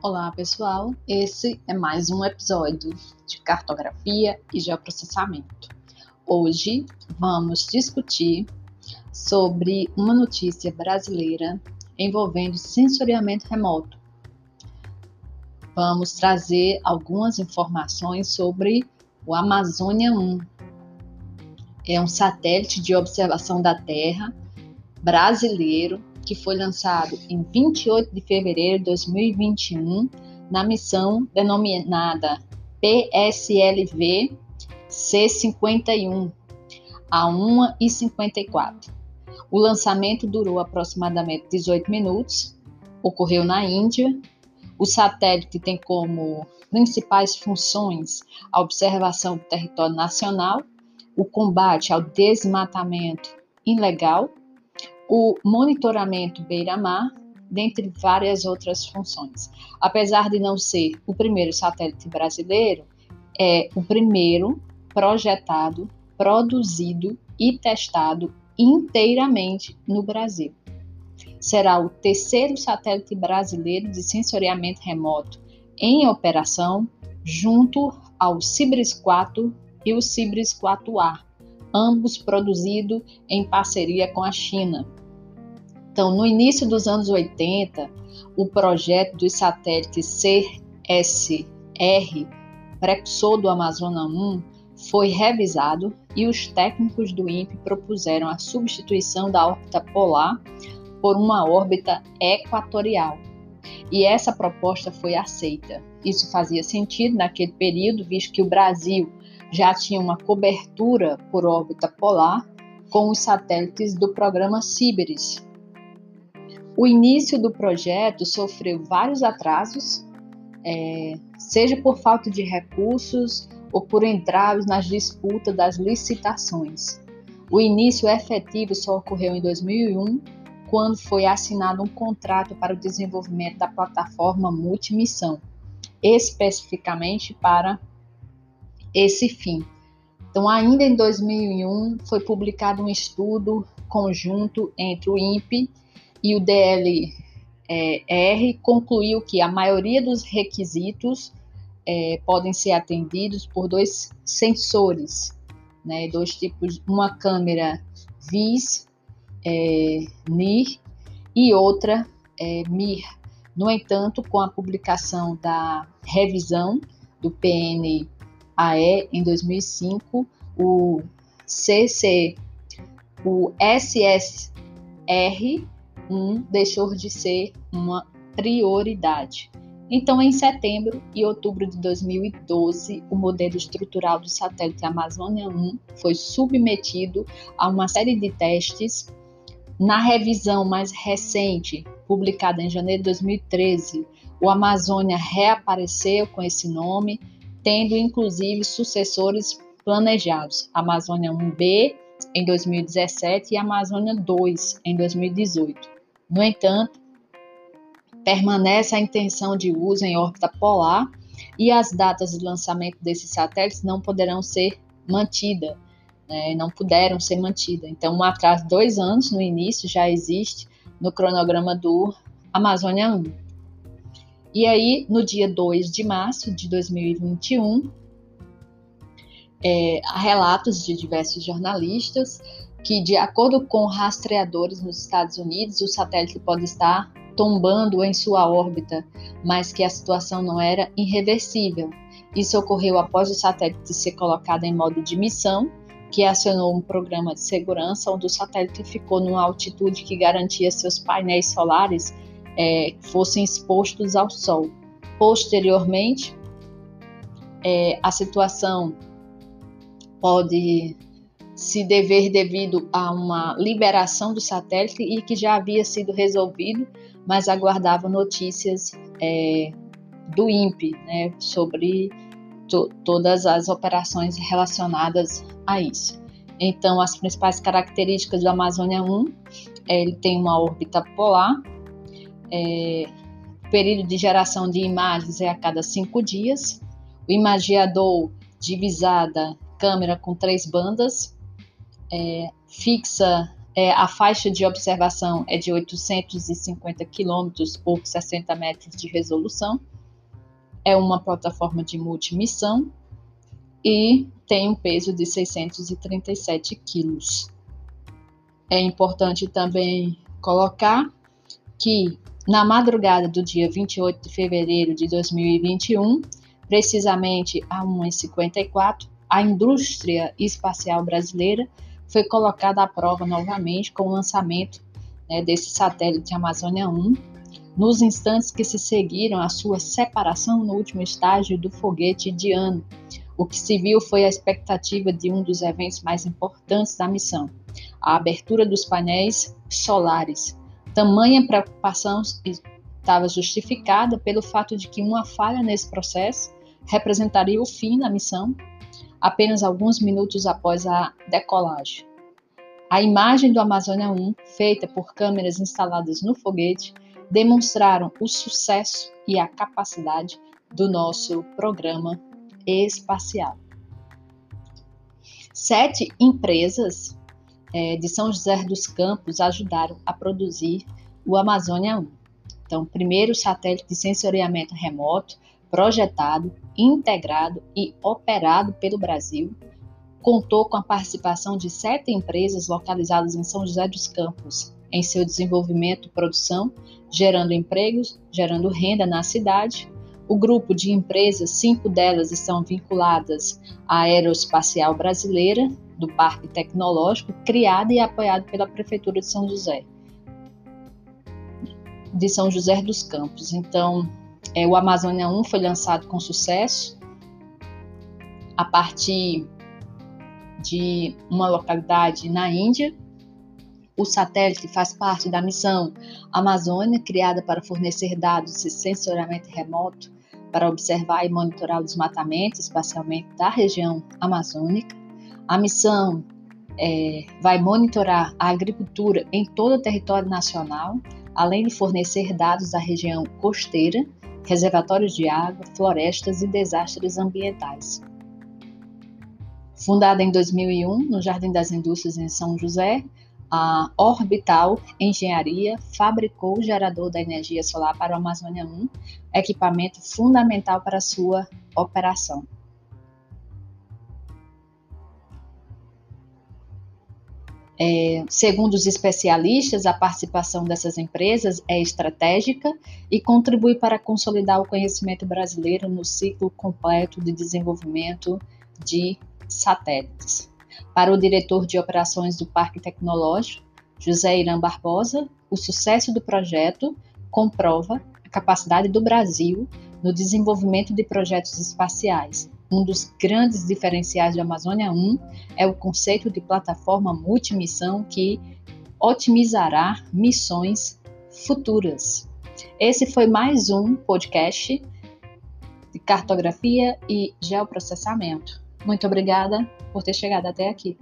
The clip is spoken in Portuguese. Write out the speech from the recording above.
Olá, pessoal. Esse é mais um episódio de cartografia e geoprocessamento. Hoje vamos discutir sobre uma notícia brasileira envolvendo sensoriamento remoto. Vamos trazer algumas informações sobre o Amazônia 1. É um satélite de observação da Terra brasileiro que foi lançado em 28 de fevereiro de 2021 na missão denominada PSLV C51 a 1h54. O lançamento durou aproximadamente 18 minutos, ocorreu na Índia. O satélite tem como principais funções a observação do território nacional, o combate ao desmatamento ilegal o monitoramento beira-mar, dentre várias outras funções. Apesar de não ser o primeiro satélite brasileiro, é o primeiro projetado, produzido e testado inteiramente no Brasil. Será o terceiro satélite brasileiro de sensoriamento remoto em operação, junto ao Cibris 4 e o Cibris 4A, ambos produzidos em parceria com a China. Então, no início dos anos 80, o projeto dos satélites CSR, precursor do Amazônia 1, foi revisado e os técnicos do INPE propuseram a substituição da órbita polar por uma órbita equatorial. E essa proposta foi aceita. Isso fazia sentido naquele período, visto que o Brasil já tinha uma cobertura por órbita polar com os satélites do programa Ciberes. O início do projeto sofreu vários atrasos, é, seja por falta de recursos ou por entraves nas disputas das licitações. O início efetivo só ocorreu em 2001, quando foi assinado um contrato para o desenvolvimento da plataforma multimissão, especificamente para esse fim. Então, ainda em 2001, foi publicado um estudo conjunto entre o INPE e o DLR concluiu que a maioria dos requisitos é, podem ser atendidos por dois sensores, né, dois tipos, uma câmera VIS é, NIR e outra é, MIR. No entanto, com a publicação da revisão do PNAE em 2005, o CC, o SSR 1 deixou de ser uma prioridade. Então, em setembro e outubro de 2012, o modelo estrutural do satélite Amazônia 1 foi submetido a uma série de testes. Na revisão mais recente, publicada em janeiro de 2013, o Amazônia reapareceu com esse nome, tendo inclusive sucessores planejados: Amazônia 1B em 2017 e Amazônia 2 em 2018. No entanto, permanece a intenção de uso em órbita polar e as datas de lançamento desses satélites não poderão ser mantidas, né, não puderam ser mantidas. Então, um atraso de dois anos no início já existe no cronograma do Amazônia 1. E aí, no dia 2 de março de 2021, é, há relatos de diversos jornalistas que, de acordo com rastreadores nos Estados Unidos, o satélite pode estar tombando em sua órbita, mas que a situação não era irreversível. Isso ocorreu após o satélite ser colocado em modo de missão, que acionou um programa de segurança onde o satélite ficou numa altitude que garantia seus painéis solares é, fossem expostos ao Sol. Posteriormente, é, a situação pode se dever devido a uma liberação do satélite e que já havia sido resolvido, mas aguardava notícias é, do INPE né, sobre to todas as operações relacionadas a isso. Então, as principais características do Amazônia 1, é, ele tem uma órbita polar, é, o período de geração de imagens é a cada cinco dias, o imagiador divisada câmera com três bandas, é, fixa É, a faixa de observação é de 850 quilômetros por 60 metros de resolução. É uma plataforma de multimissão e tem um peso de 637 quilos. É importante também colocar que na madrugada do dia 28 de fevereiro de 2021, precisamente a 1h54, a indústria espacial brasileira foi colocada à prova novamente com o lançamento né, desse satélite Amazônia 1, nos instantes que se seguiram à sua separação no último estágio do foguete Diano. O que se viu foi a expectativa de um dos eventos mais importantes da missão, a abertura dos painéis solares, Tamanha preocupação estava justificada pelo fato de que uma falha nesse processo representaria o fim da missão apenas alguns minutos após a decolagem. A imagem do Amazônia 1, feita por câmeras instaladas no foguete, demonstraram o sucesso e a capacidade do nosso programa espacial. Sete empresas é, de São José dos Campos ajudaram a produzir o Amazônia 1. Então, primeiro satélite de sensoriamento remoto, projetado, integrado e operado pelo Brasil, contou com a participação de sete empresas localizadas em São José dos Campos em seu desenvolvimento e produção, gerando empregos, gerando renda na cidade. O grupo de empresas, cinco delas estão vinculadas à Aeroespacial Brasileira, do Parque Tecnológico, criado e apoiado pela Prefeitura de São José, de São José dos Campos. Então, é, o Amazônia 1 foi lançado com sucesso a partir de uma localidade na Índia. O satélite faz parte da missão Amazônia, criada para fornecer dados de sensoramento remoto para observar e monitorar o desmatamento, especialmente da região amazônica. A missão é, vai monitorar a agricultura em todo o território nacional, além de fornecer dados da região costeira, reservatórios de água, florestas e desastres ambientais. Fundada em 2001 no Jardim das Indústrias em São José, a Orbital Engenharia fabricou o gerador da energia solar para o Amazônia 1, equipamento fundamental para sua operação. É, segundo os especialistas, a participação dessas empresas é estratégica e contribui para consolidar o conhecimento brasileiro no ciclo completo de desenvolvimento de satélites. Para o diretor de operações do Parque Tecnológico, José Irã Barbosa, o sucesso do projeto comprova a capacidade do Brasil no desenvolvimento de projetos espaciais um dos grandes diferenciais do Amazônia 1 é o conceito de plataforma multimissão que otimizará missões futuras. Esse foi mais um podcast de cartografia e geoprocessamento. Muito obrigada por ter chegado até aqui.